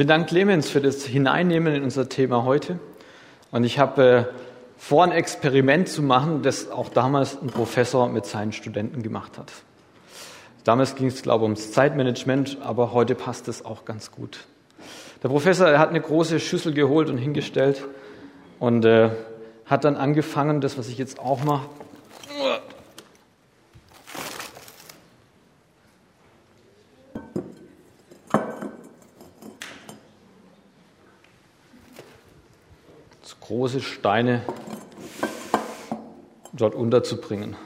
Vielen Dank, Clemens, für das Hineinnehmen in unser Thema heute. Und ich habe äh, vor, ein Experiment zu machen, das auch damals ein Professor mit seinen Studenten gemacht hat. Damals ging es, glaube ich, ums Zeitmanagement, aber heute passt es auch ganz gut. Der Professor hat eine große Schüssel geholt und hingestellt und äh, hat dann angefangen, das, was ich jetzt auch mache, große Steine dort unterzubringen.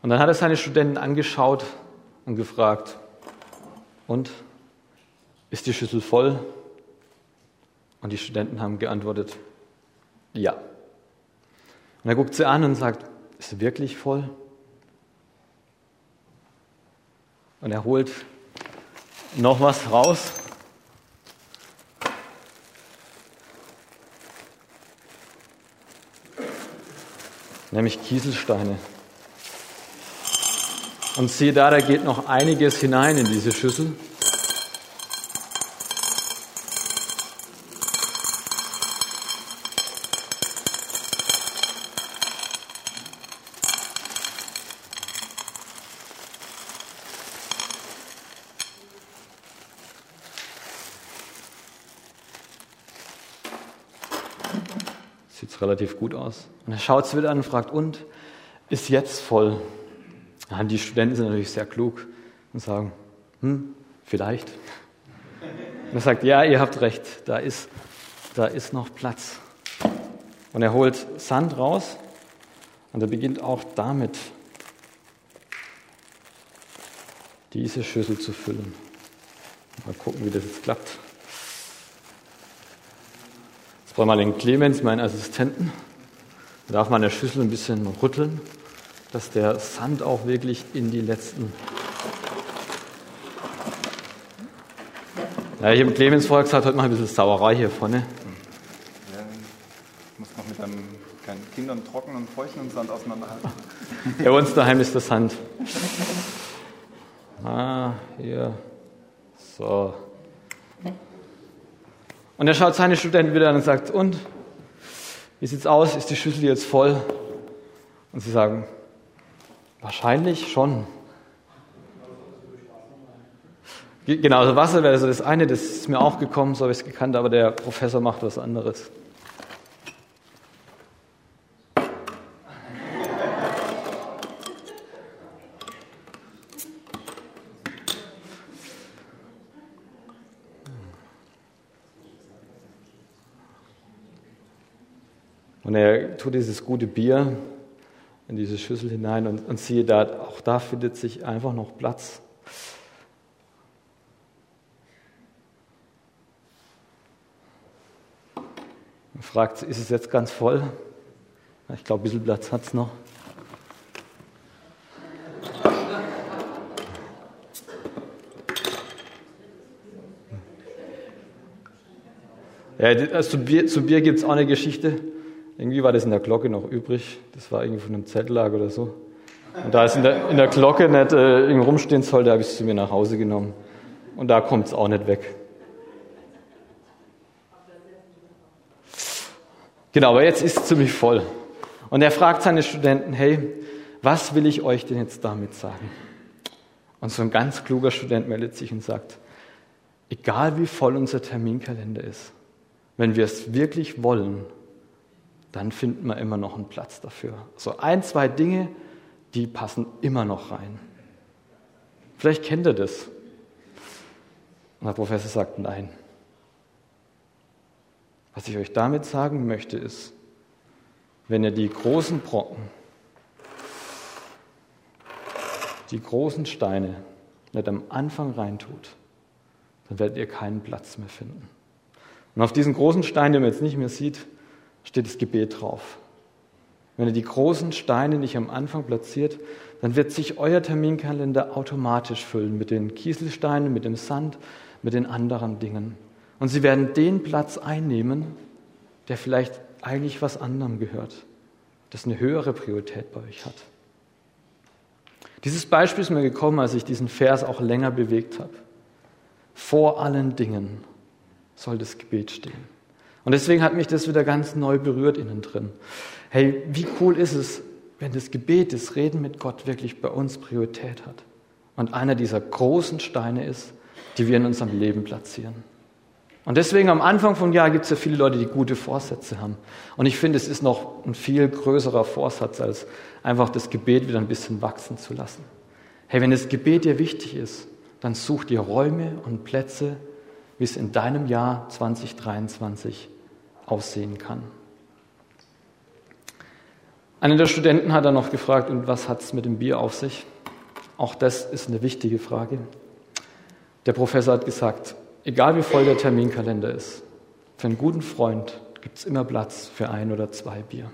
Und dann hat er seine Studenten angeschaut und gefragt, und ist die Schüssel voll? Und die Studenten haben geantwortet, ja. Und er guckt sie an und sagt, ist sie wirklich voll? Und er holt noch was raus nämlich Kieselsteine. Und siehe da, da geht noch einiges hinein in diese Schüssel. Sieht relativ gut aus. Und er schaut es wieder an und fragt, und ist jetzt voll? Ja, die Studenten sind natürlich sehr klug und sagen, hm, vielleicht. Und er sagt, ja, ihr habt recht, da ist, da ist noch Platz. Und er holt Sand raus und er beginnt auch damit, diese Schüssel zu füllen. Mal gucken, wie das jetzt klappt. Brauchen wir den Clemens, meinen Assistenten. Da darf man der Schüssel ein bisschen rütteln, dass der Sand auch wirklich in die letzten. Ja, ich habe Clemens vorher gesagt, heute mal ein bisschen Sauerei hier vorne. Ja, ich muss noch mit einem kleinen Kindern trockenen und feuchten Sand auseinanderhalten. Bei uns daheim ist der Sand. Ah, hier. So. Und er schaut seine Studenten wieder an und sagt, und, wie sieht's aus? Ist die Schüssel jetzt voll? Und sie sagen, wahrscheinlich schon. Genau, also Wasser wäre so das eine, das ist mir auch gekommen, so habe ich es gekannt, aber der Professor macht was anderes. Und er tut dieses gute Bier in diese Schüssel hinein und, und siehe da, auch da findet sich einfach noch Platz. Er fragt, ist es jetzt ganz voll? Ich glaube, ein bisschen Platz hat es noch. Ja, also zu Bier, zu Bier gibt es auch eine Geschichte. Irgendwie war das in der Glocke noch übrig. Das war irgendwie von einem Zeltlager oder so. Und da es in der, in der Glocke nicht äh, irgendwie rumstehen sollte, habe ich es zu mir nach Hause genommen. Und da kommt es auch nicht weg. Genau, aber jetzt ist es ziemlich voll. Und er fragt seine Studenten, hey, was will ich euch denn jetzt damit sagen? Und so ein ganz kluger Student meldet sich und sagt, egal wie voll unser Terminkalender ist, wenn wir es wirklich wollen, dann finden wir immer noch einen Platz dafür. So ein, zwei Dinge, die passen immer noch rein. Vielleicht kennt ihr das. Und der Professor sagt nein. Was ich euch damit sagen möchte, ist, wenn ihr die großen Brocken, die großen Steine nicht am Anfang reintut, dann werdet ihr keinen Platz mehr finden. Und auf diesen großen Stein, den man jetzt nicht mehr sieht, steht das Gebet drauf. Wenn ihr die großen Steine nicht am Anfang platziert, dann wird sich euer Terminkalender automatisch füllen mit den Kieselsteinen, mit dem Sand, mit den anderen Dingen. Und sie werden den Platz einnehmen, der vielleicht eigentlich was anderem gehört, das eine höhere Priorität bei euch hat. Dieses Beispiel ist mir gekommen, als ich diesen Vers auch länger bewegt habe. Vor allen Dingen soll das Gebet stehen. Und deswegen hat mich das wieder ganz neu berührt innen drin. Hey, wie cool ist es, wenn das Gebet, das Reden mit Gott wirklich bei uns Priorität hat und einer dieser großen Steine ist, die wir in unserem Leben platzieren. Und deswegen am Anfang vom Jahr gibt es ja viele Leute, die gute Vorsätze haben. Und ich finde, es ist noch ein viel größerer Vorsatz, als einfach das Gebet wieder ein bisschen wachsen zu lassen. Hey, wenn das Gebet dir wichtig ist, dann such dir Räume und Plätze, wie es in deinem Jahr 2023 aussehen kann. Einer der Studenten hat dann noch gefragt, und was hat es mit dem Bier auf sich? Auch das ist eine wichtige Frage. Der Professor hat gesagt, egal wie voll der Terminkalender ist, für einen guten Freund gibt es immer Platz für ein oder zwei Bier.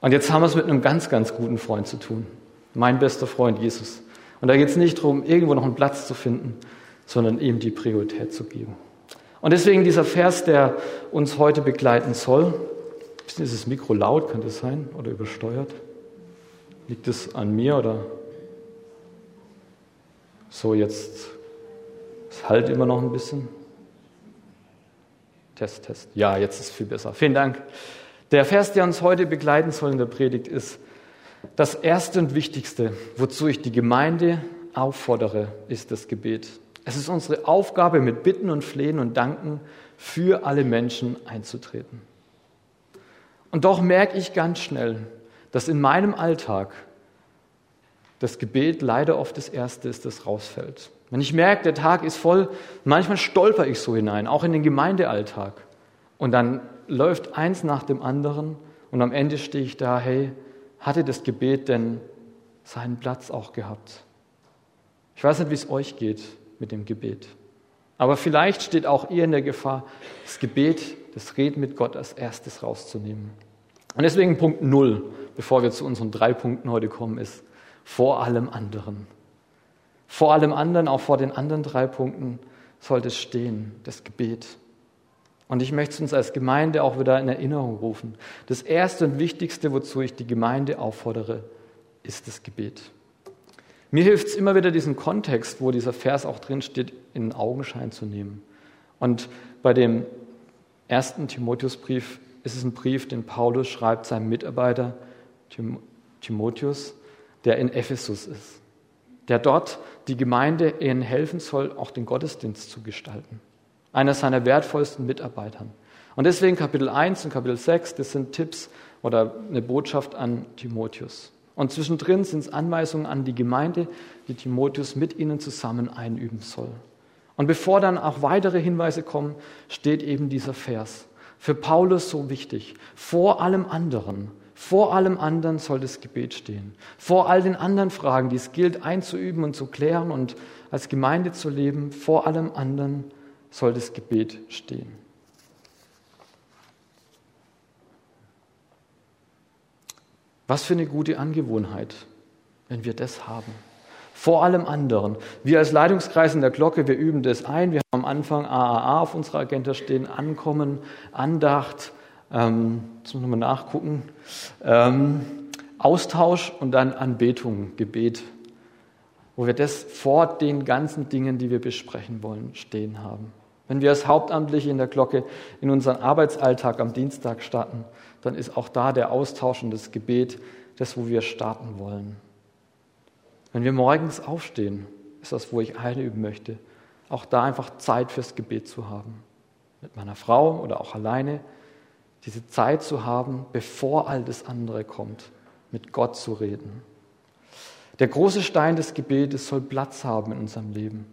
Und jetzt haben wir es mit einem ganz, ganz guten Freund zu tun. Mein bester Freund Jesus. Und da geht es nicht darum, irgendwo noch einen Platz zu finden, sondern ihm die Priorität zu geben. Und deswegen dieser Vers, der uns heute begleiten soll, ist das Mikro laut, könnte es sein, oder übersteuert? Liegt es an mir oder so jetzt? Es halt immer noch ein bisschen. Test, Test. Ja, jetzt ist es viel besser. Vielen Dank. Der Vers, der uns heute begleiten soll in der Predigt, ist das Erste und Wichtigste, wozu ich die Gemeinde auffordere, ist das Gebet. Es ist unsere Aufgabe, mit Bitten und Flehen und Danken für alle Menschen einzutreten. Und doch merke ich ganz schnell, dass in meinem Alltag das Gebet leider oft das Erste ist, das rausfällt. Wenn ich merke, der Tag ist voll, manchmal stolper ich so hinein, auch in den Gemeindealltag. Und dann läuft eins nach dem anderen und am Ende stehe ich da, hey, hatte das Gebet denn seinen Platz auch gehabt? Ich weiß nicht, wie es euch geht mit dem Gebet. Aber vielleicht steht auch ihr in der Gefahr, das Gebet, das Reden mit Gott als erstes rauszunehmen. Und deswegen Punkt Null, bevor wir zu unseren drei Punkten heute kommen, ist vor allem anderen. Vor allem anderen, auch vor den anderen drei Punkten, sollte es stehen, das Gebet. Und ich möchte es uns als Gemeinde auch wieder in Erinnerung rufen. Das Erste und Wichtigste, wozu ich die Gemeinde auffordere, ist das Gebet. Mir hilft es immer wieder, diesen Kontext, wo dieser Vers auch drin steht, in Augenschein zu nehmen. Und bei dem ersten Timotheusbrief ist es ein Brief, den Paulus schreibt seinem Mitarbeiter Timotheus, der in Ephesus ist, der dort die Gemeinde ihnen helfen soll, auch den Gottesdienst zu gestalten. Einer seiner wertvollsten Mitarbeitern. Und deswegen Kapitel 1 und Kapitel 6, das sind Tipps oder eine Botschaft an Timotheus. Und zwischendrin sind es Anweisungen an die Gemeinde, die Timotheus mit ihnen zusammen einüben soll. Und bevor dann auch weitere Hinweise kommen, steht eben dieser Vers. Für Paulus so wichtig. Vor allem anderen, vor allem anderen soll das Gebet stehen. Vor all den anderen Fragen, die es gilt einzuüben und zu klären und als Gemeinde zu leben, vor allem anderen soll das Gebet stehen. Was für eine gute Angewohnheit, wenn wir das haben. Vor allem anderen. Wir als Leitungskreis in der Glocke, wir üben das ein. Wir haben am Anfang AAA auf unserer Agenda stehen, Ankommen, Andacht, ähm, jetzt müssen wir nachgucken, ähm, Austausch und dann Anbetung, Gebet, wo wir das vor den ganzen Dingen, die wir besprechen wollen, stehen haben. Wenn wir als Hauptamtliche in der Glocke in unseren Arbeitsalltag am Dienstag starten, dann ist auch da der Austausch und das Gebet das, wo wir starten wollen. Wenn wir morgens aufstehen, ist das, wo ich einüben möchte, auch da einfach Zeit fürs Gebet zu haben. Mit meiner Frau oder auch alleine, diese Zeit zu haben, bevor all das andere kommt, mit Gott zu reden. Der große Stein des Gebetes soll Platz haben in unserem Leben.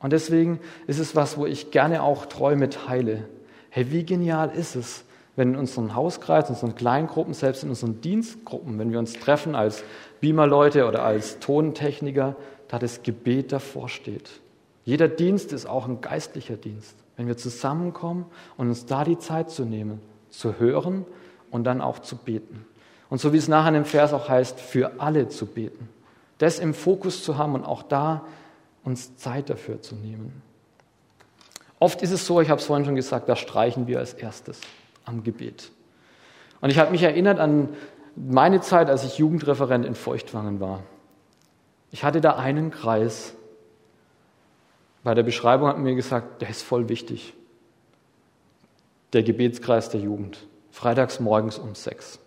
Und deswegen ist es was, wo ich gerne auch Träume teile. Hey, wie genial ist es, wenn in Hauskreis, in unseren Kleingruppen, selbst in unseren Dienstgruppen, wenn wir uns treffen als Beamer-Leute oder als Tontechniker, da das Gebet davor steht. Jeder Dienst ist auch ein geistlicher Dienst. Wenn wir zusammenkommen und uns da die Zeit zu nehmen, zu hören und dann auch zu beten. Und so wie es nachher im Vers auch heißt, für alle zu beten. Das im Fokus zu haben und auch da uns Zeit dafür zu nehmen. Oft ist es so, ich habe es vorhin schon gesagt, da streichen wir als erstes am Gebet. Und ich habe mich erinnert an meine Zeit, als ich Jugendreferent in Feuchtwangen war. Ich hatte da einen Kreis Bei der Beschreibung hat man mir gesagt, der ist voll wichtig. Der Gebetskreis der Jugend. Freitags morgens um sechs.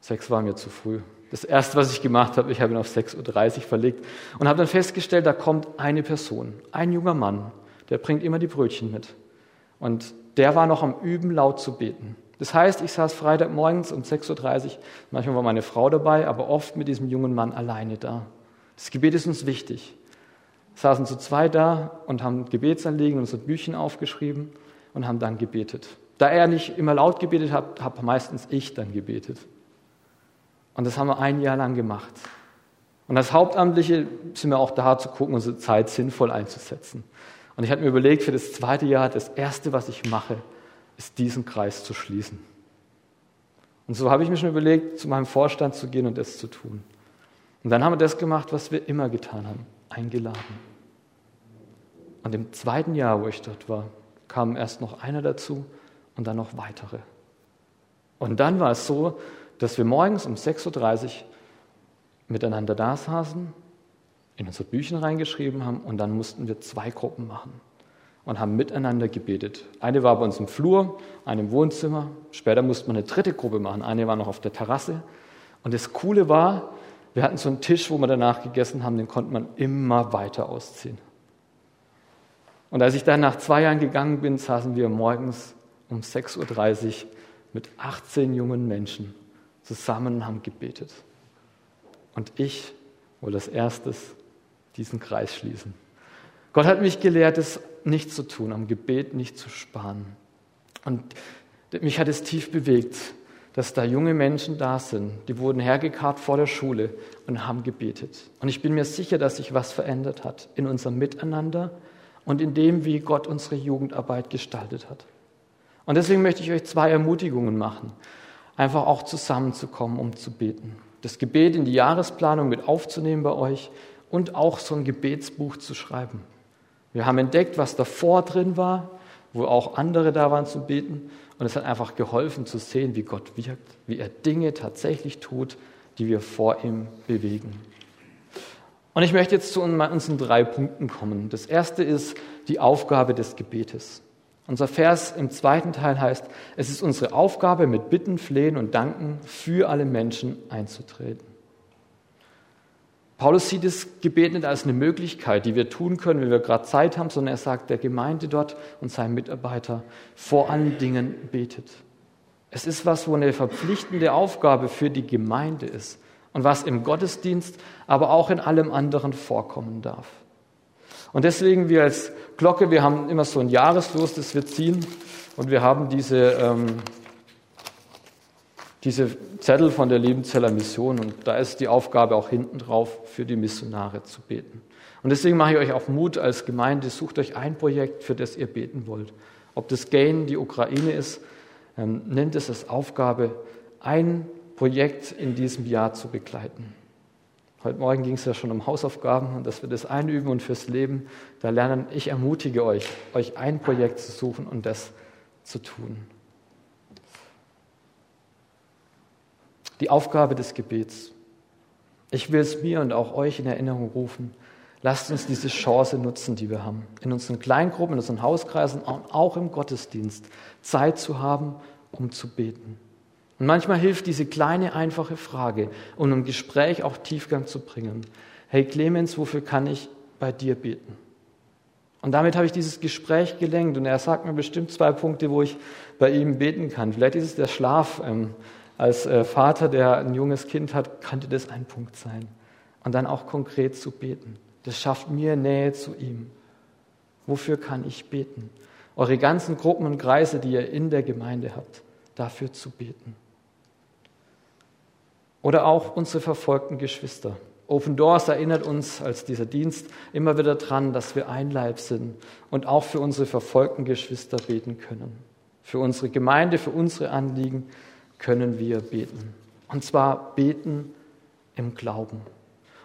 Sechs war mir zu früh. Das erste, was ich gemacht habe, ich habe ihn auf 6.30 Uhr verlegt und habe dann festgestellt, da kommt eine Person, ein junger Mann, der bringt immer die Brötchen mit. Und der war noch am Üben, laut zu beten. Das heißt, ich saß Freitagmorgens um 6.30 Uhr, manchmal war meine Frau dabei, aber oft mit diesem jungen Mann alleine da. Das Gebet ist uns wichtig. Wir saßen zu zwei da und haben Gebetsanliegen unsere Büchchen aufgeschrieben und haben dann gebetet. Da er nicht immer laut gebetet hat, habe meistens ich dann gebetet. Und das haben wir ein Jahr lang gemacht. Und als Hauptamtliche sind wir auch da zu gucken, unsere Zeit sinnvoll einzusetzen. Und ich hatte mir überlegt, für das zweite Jahr, das erste, was ich mache, ist diesen Kreis zu schließen. Und so habe ich mir schon überlegt, zu meinem Vorstand zu gehen und das zu tun. Und dann haben wir das gemacht, was wir immer getan haben, eingeladen. Und im zweiten Jahr, wo ich dort war, kam erst noch einer dazu und dann noch weitere. Und dann war es so, dass wir morgens um 6.30 Uhr miteinander da saßen, in unser Büchchen reingeschrieben haben und dann mussten wir zwei Gruppen machen und haben miteinander gebetet. Eine war bei uns im Flur, eine im Wohnzimmer. Später mussten wir eine dritte Gruppe machen. Eine war noch auf der Terrasse. Und das Coole war, wir hatten so einen Tisch, wo wir danach gegessen haben, den konnte man immer weiter ausziehen. Und als ich dann nach zwei Jahren gegangen bin, saßen wir morgens um 6.30 Uhr mit 18 jungen Menschen zusammen und haben gebetet. Und ich wollte als erstes diesen Kreis schließen. Gott hat mich gelehrt, es nicht zu tun, am Gebet nicht zu sparen. Und mich hat es tief bewegt, dass da junge Menschen da sind, die wurden hergekarrt vor der Schule und haben gebetet. Und ich bin mir sicher, dass sich was verändert hat in unserem Miteinander und in dem, wie Gott unsere Jugendarbeit gestaltet hat. Und deswegen möchte ich euch zwei Ermutigungen machen einfach auch zusammenzukommen, um zu beten. Das Gebet in die Jahresplanung mit aufzunehmen bei euch und auch so ein Gebetsbuch zu schreiben. Wir haben entdeckt, was davor drin war, wo auch andere da waren zu beten. Und es hat einfach geholfen zu sehen, wie Gott wirkt, wie er Dinge tatsächlich tut, die wir vor ihm bewegen. Und ich möchte jetzt zu unseren drei Punkten kommen. Das erste ist die Aufgabe des Gebetes. Unser Vers im zweiten Teil heißt, es ist unsere Aufgabe, mit Bitten, Flehen und Danken für alle Menschen einzutreten. Paulus sieht das Gebet nicht als eine Möglichkeit, die wir tun können, wenn wir gerade Zeit haben, sondern er sagt der Gemeinde dort und seinen Mitarbeiter, vor allen Dingen betet. Es ist was, wo eine verpflichtende Aufgabe für die Gemeinde ist und was im Gottesdienst, aber auch in allem anderen vorkommen darf. Und deswegen wir als Glocke, wir haben immer so ein Jahreslos, das wir ziehen und wir haben diese, ähm, diese Zettel von der Liebenzeller Mission und da ist die Aufgabe auch hinten drauf, für die Missionare zu beten. Und deswegen mache ich euch auch Mut als Gemeinde, sucht euch ein Projekt, für das ihr beten wollt. Ob das Gain die Ukraine ist, ähm, nennt es als Aufgabe, ein Projekt in diesem Jahr zu begleiten. Heute Morgen ging es ja schon um Hausaufgaben und dass wir das einüben und fürs Leben da lernen. Ich ermutige euch, euch ein Projekt zu suchen und das zu tun. Die Aufgabe des Gebets. Ich will es mir und auch euch in Erinnerung rufen. Lasst uns diese Chance nutzen, die wir haben, in unseren Kleingruppen, in unseren Hauskreisen und auch im Gottesdienst Zeit zu haben, um zu beten. Und manchmal hilft diese kleine, einfache Frage, um im Gespräch auch Tiefgang zu bringen. Hey Clemens, wofür kann ich bei dir beten? Und damit habe ich dieses Gespräch gelenkt und er sagt mir bestimmt zwei Punkte, wo ich bei ihm beten kann. Vielleicht ist es der Schlaf. Ähm, als äh, Vater, der ein junges Kind hat, könnte das ein Punkt sein. Und dann auch konkret zu beten. Das schafft mir Nähe zu ihm. Wofür kann ich beten? Eure ganzen Gruppen und Kreise, die ihr in der Gemeinde habt, dafür zu beten. Oder auch unsere verfolgten Geschwister. Open Doors erinnert uns als dieser Dienst immer wieder daran, dass wir ein Leib sind und auch für unsere verfolgten Geschwister beten können. Für unsere Gemeinde, für unsere Anliegen können wir beten. Und zwar beten im Glauben.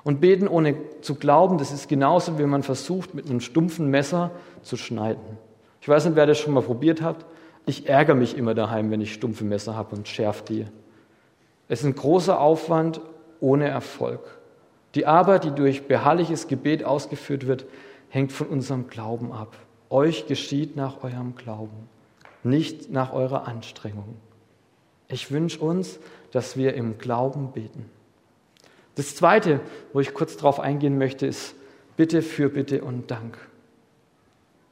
Und beten ohne zu glauben, das ist genauso, wie man versucht, mit einem stumpfen Messer zu schneiden. Ich weiß nicht, wer das schon mal probiert hat. Ich ärgere mich immer daheim, wenn ich stumpfe Messer habe und schärfe die. Es ist ein großer Aufwand ohne Erfolg. Die Arbeit, die durch beharrliches Gebet ausgeführt wird, hängt von unserem Glauben ab. Euch geschieht nach eurem Glauben, nicht nach eurer Anstrengung. Ich wünsche uns, dass wir im Glauben beten. Das Zweite, wo ich kurz darauf eingehen möchte, ist Bitte für Bitte und Dank.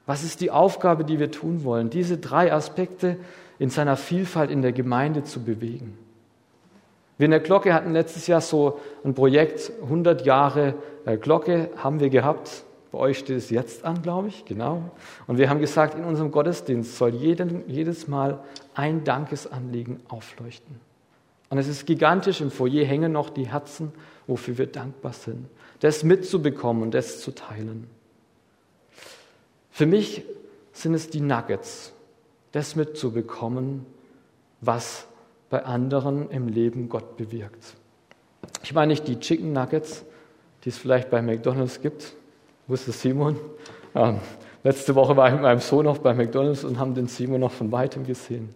Was ist die Aufgabe, die wir tun wollen? Diese drei Aspekte in seiner Vielfalt in der Gemeinde zu bewegen. Wir in der Glocke hatten letztes Jahr so ein Projekt, 100 Jahre äh, Glocke haben wir gehabt. Bei euch steht es jetzt an, glaube ich, genau. Und wir haben gesagt, in unserem Gottesdienst soll jeden, jedes Mal ein Dankesanliegen aufleuchten. Und es ist gigantisch, im Foyer hängen noch die Herzen, wofür wir dankbar sind. Das mitzubekommen und das zu teilen. Für mich sind es die Nuggets, das mitzubekommen, was bei anderen im Leben Gott bewirkt. Ich meine nicht die Chicken Nuggets, die es vielleicht bei McDonald's gibt, wusste Simon. Ähm, letzte Woche war ich mit meinem Sohn noch bei McDonald's und haben den Simon noch von weitem gesehen.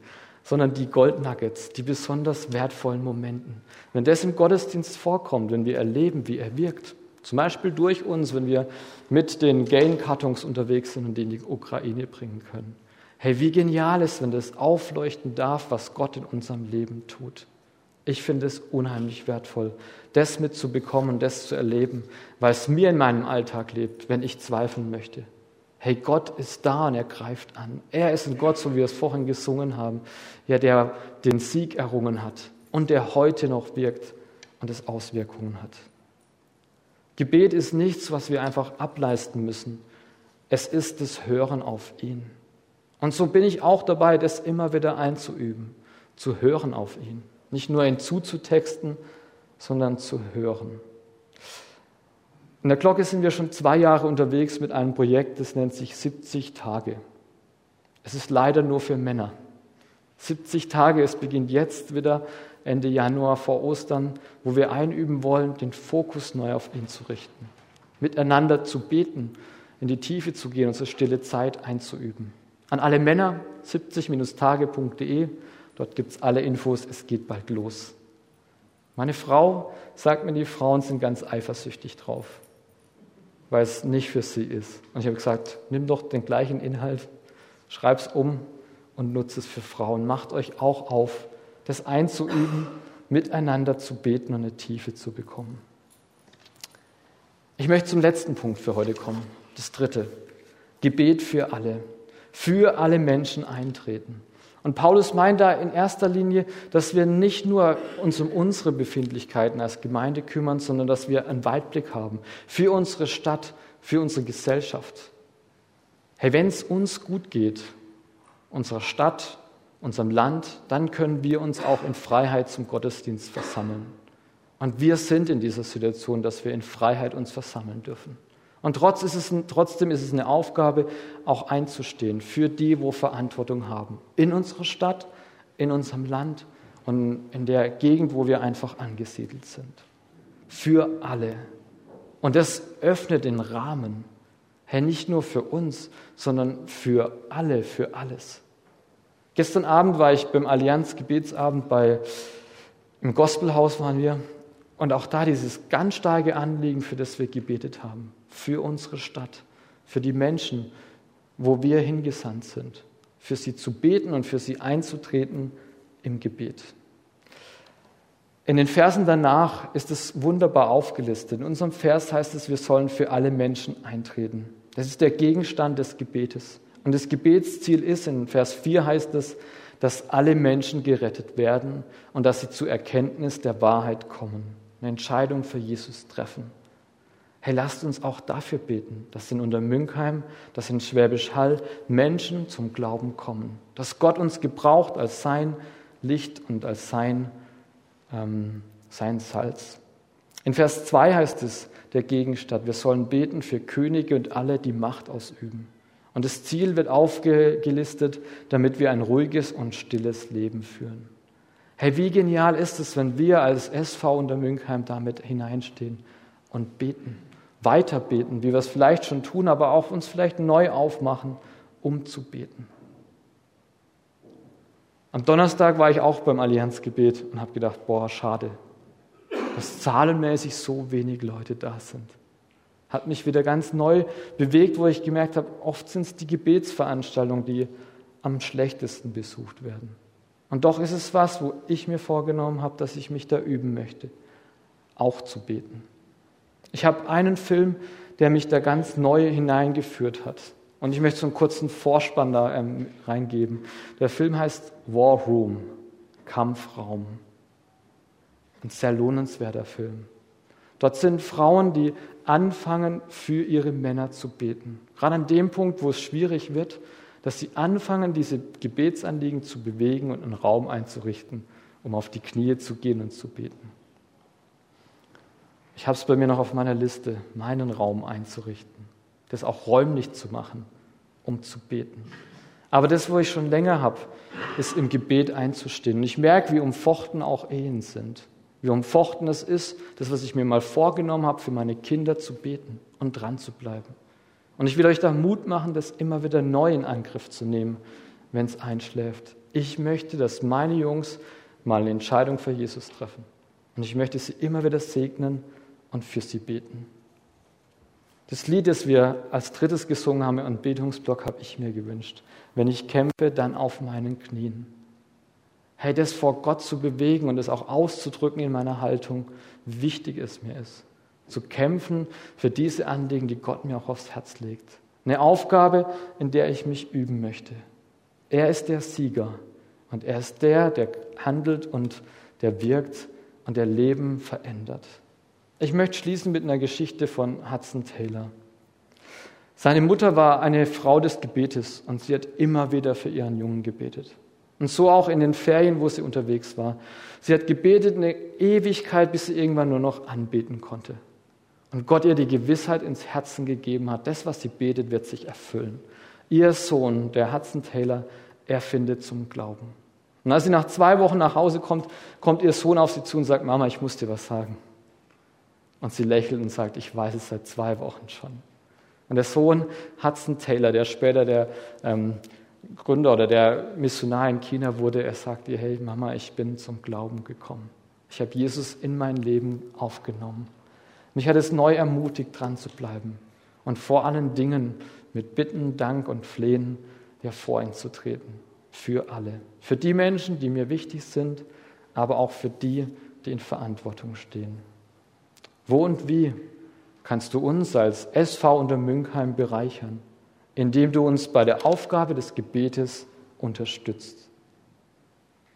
Sondern die Gold Nuggets, die besonders wertvollen Momenten. Wenn das im Gottesdienst vorkommt, wenn wir erleben, wie er wirkt, zum Beispiel durch uns, wenn wir mit den Gain-Kartons unterwegs sind und die in die Ukraine bringen können. Hey, wie genial ist, wenn das aufleuchten darf, was Gott in unserem Leben tut. Ich finde es unheimlich wertvoll, das mitzubekommen, das zu erleben, weil es mir in meinem Alltag lebt, wenn ich zweifeln möchte. Hey, Gott ist da und er greift an. Er ist ein Gott, so wie wir es vorhin gesungen haben, ja, der den Sieg errungen hat und der heute noch wirkt und es Auswirkungen hat. Gebet ist nichts, was wir einfach ableisten müssen. Es ist das Hören auf ihn. Und so bin ich auch dabei, das immer wieder einzuüben, zu hören auf ihn. Nicht nur ihn zuzutexten, sondern zu hören. In der Glocke sind wir schon zwei Jahre unterwegs mit einem Projekt, das nennt sich 70 Tage. Es ist leider nur für Männer. 70 Tage, es beginnt jetzt wieder Ende Januar vor Ostern, wo wir einüben wollen, den Fokus neu auf ihn zu richten. Miteinander zu beten, in die Tiefe zu gehen, unsere stille Zeit einzuüben. An alle Männer, 70-tage.de, dort gibt es alle Infos, es geht bald los. Meine Frau sagt mir, die Frauen sind ganz eifersüchtig drauf, weil es nicht für sie ist. Und ich habe gesagt, nimm doch den gleichen Inhalt, schreib es um und nutze es für Frauen. Macht euch auch auf, das einzuüben, miteinander zu beten und eine Tiefe zu bekommen. Ich möchte zum letzten Punkt für heute kommen, das dritte. Gebet für alle, für alle Menschen eintreten. Und Paulus meint da in erster Linie, dass wir nicht nur uns um unsere Befindlichkeiten als Gemeinde kümmern, sondern dass wir einen Weitblick haben für unsere Stadt, für unsere Gesellschaft. Hey, wenn es uns gut geht, unserer Stadt, unserem Land, dann können wir uns auch in Freiheit zum Gottesdienst versammeln. Und wir sind in dieser Situation, dass wir in Freiheit uns versammeln dürfen. Und trotz ist es, trotzdem ist es eine Aufgabe, auch einzustehen für die, wo Verantwortung haben. In unserer Stadt, in unserem Land und in der Gegend, wo wir einfach angesiedelt sind. Für alle. Und das öffnet den Rahmen. Herr, nicht nur für uns, sondern für alle, für alles. Gestern Abend war ich beim Allianz Gebetsabend bei, im Gospelhaus waren wir und auch da dieses ganz starke Anliegen, für das wir gebetet haben, für unsere Stadt, für die Menschen, wo wir hingesandt sind, für sie zu beten und für sie einzutreten im Gebet. In den Versen danach ist es wunderbar aufgelistet. In unserem Vers heißt es, wir sollen für alle Menschen eintreten. Das ist der Gegenstand des Gebetes. Und das Gebetsziel ist, in Vers 4 heißt es, dass alle Menschen gerettet werden und dass sie zur Erkenntnis der Wahrheit kommen, eine Entscheidung für Jesus treffen. Hey, lasst uns auch dafür beten, dass in Untermünkheim, dass in Schwäbisch Hall Menschen zum Glauben kommen, dass Gott uns gebraucht als sein Licht und als sein, ähm, sein Salz. In Vers 2 heißt es, der Gegenstand, wir sollen beten für Könige und alle, die Macht ausüben. Und das Ziel wird aufgelistet, damit wir ein ruhiges und stilles Leben führen. Hey, wie genial ist es, wenn wir als SV unter Münkheim damit hineinstehen und beten, weiter beten, wie wir es vielleicht schon tun, aber auch uns vielleicht neu aufmachen, um zu beten. Am Donnerstag war ich auch beim Allianzgebet und habe gedacht, boah, schade. dass zahlenmäßig so wenig Leute da sind. Hat mich wieder ganz neu bewegt, wo ich gemerkt habe, oft sind es die Gebetsveranstaltungen, die am schlechtesten besucht werden. Und doch ist es was, wo ich mir vorgenommen habe, dass ich mich da üben möchte, auch zu beten. Ich habe einen Film, der mich da ganz neu hineingeführt hat. Und ich möchte so einen kurzen Vorspann da ähm, reingeben. Der Film heißt War Room, Kampfraum. Ein sehr lohnenswerter Film. Dort sind Frauen, die anfangen, für ihre Männer zu beten. Gerade an dem Punkt, wo es schwierig wird, dass sie anfangen, diese Gebetsanliegen zu bewegen und einen Raum einzurichten, um auf die Knie zu gehen und zu beten. Ich habe es bei mir noch auf meiner Liste, meinen Raum einzurichten, das auch räumlich zu machen, um zu beten. Aber das, wo ich schon länger habe, ist im Gebet einzustehen. Und ich merke, wie umfochten auch Ehen sind. Wie umfochten es ist, das, was ich mir mal vorgenommen habe, für meine Kinder zu beten und dran zu bleiben. Und ich will euch da Mut machen, das immer wieder neu in Angriff zu nehmen, wenn es einschläft. Ich möchte, dass meine Jungs mal eine Entscheidung für Jesus treffen. Und ich möchte sie immer wieder segnen und für sie beten. Das Lied, das wir als drittes gesungen haben im Betungsblock, habe ich mir gewünscht. Wenn ich kämpfe, dann auf meinen Knien. Hey, das vor Gott zu bewegen und es auch auszudrücken in meiner Haltung, wichtig es mir ist. Zu kämpfen für diese Anliegen, die Gott mir auch aufs Herz legt. Eine Aufgabe, in der ich mich üben möchte. Er ist der Sieger und er ist der, der handelt und der wirkt und der Leben verändert. Ich möchte schließen mit einer Geschichte von Hudson Taylor. Seine Mutter war eine Frau des Gebetes und sie hat immer wieder für ihren Jungen gebetet. Und so auch in den Ferien, wo sie unterwegs war. Sie hat gebetet eine Ewigkeit, bis sie irgendwann nur noch anbeten konnte. Und Gott ihr die Gewissheit ins Herzen gegeben hat, das, was sie betet, wird sich erfüllen. Ihr Sohn, der Hudson Taylor, er findet zum Glauben. Und als sie nach zwei Wochen nach Hause kommt, kommt ihr Sohn auf sie zu und sagt, Mama, ich muss dir was sagen. Und sie lächelt und sagt, ich weiß es seit zwei Wochen schon. Und der Sohn Hudson Taylor, der später der ähm, Gründer oder der Missionar in China wurde, er sagt ihr, hey Mama, ich bin zum Glauben gekommen. Ich habe Jesus in mein Leben aufgenommen. Mich hat es neu ermutigt, dran zu bleiben und vor allen Dingen mit Bitten, Dank und Flehen ja, vor ihn zu treten. Für alle. Für die Menschen, die mir wichtig sind, aber auch für die, die in Verantwortung stehen. Wo und wie kannst du uns als SV unter Münkheim bereichern, indem du uns bei der Aufgabe des Gebetes unterstützt?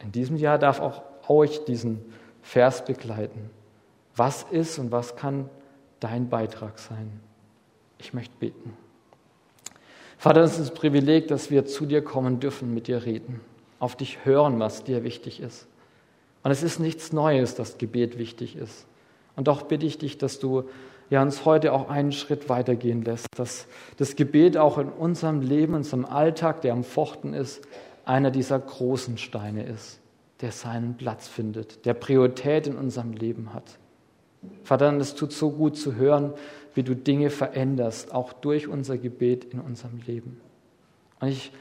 In diesem Jahr darf auch euch diesen Vers begleiten. Was ist und was kann dein Beitrag sein? Ich möchte beten. Vater, es ist das Privileg, dass wir zu dir kommen dürfen, mit dir reden, auf dich hören, was dir wichtig ist. Und es ist nichts Neues, dass Gebet wichtig ist. Und doch bitte ich dich, dass du ja, uns heute auch einen Schritt weitergehen lässt, dass das Gebet auch in unserem Leben, in unserem Alltag, der am Fochten ist, einer dieser großen Steine ist, der seinen Platz findet, der Priorität in unserem Leben hat. Vater, es tut so gut zu hören, wie du Dinge veränderst, auch durch unser Gebet in unserem Leben. Und ich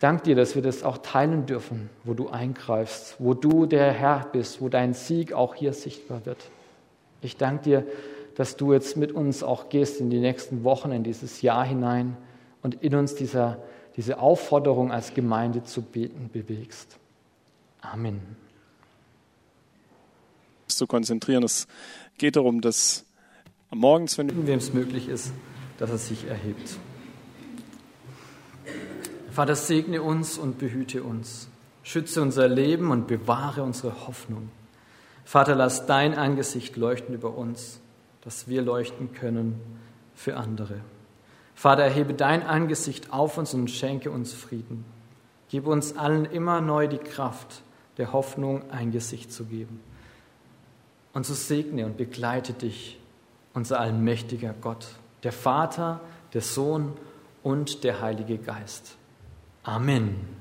danke dir, dass wir das auch teilen dürfen, wo du eingreifst, wo du der Herr bist, wo dein Sieg auch hier sichtbar wird. Ich danke dir, dass du jetzt mit uns auch gehst in die nächsten Wochen, in dieses Jahr hinein und in uns dieser, diese Aufforderung als Gemeinde zu beten bewegst. Amen. Zu konzentrieren. Es geht darum, dass morgens, wenn wem es möglich ist, dass er sich erhebt. Vater, segne uns und behüte uns. Schütze unser Leben und bewahre unsere Hoffnung. Vater, lass dein Angesicht leuchten über uns, dass wir leuchten können für andere. Vater, erhebe dein Angesicht auf uns und schenke uns Frieden. Gib uns allen immer neu die Kraft, der Hoffnung ein Gesicht zu geben. Und so segne und begleite dich, unser allmächtiger Gott, der Vater, der Sohn und der Heilige Geist. Amen.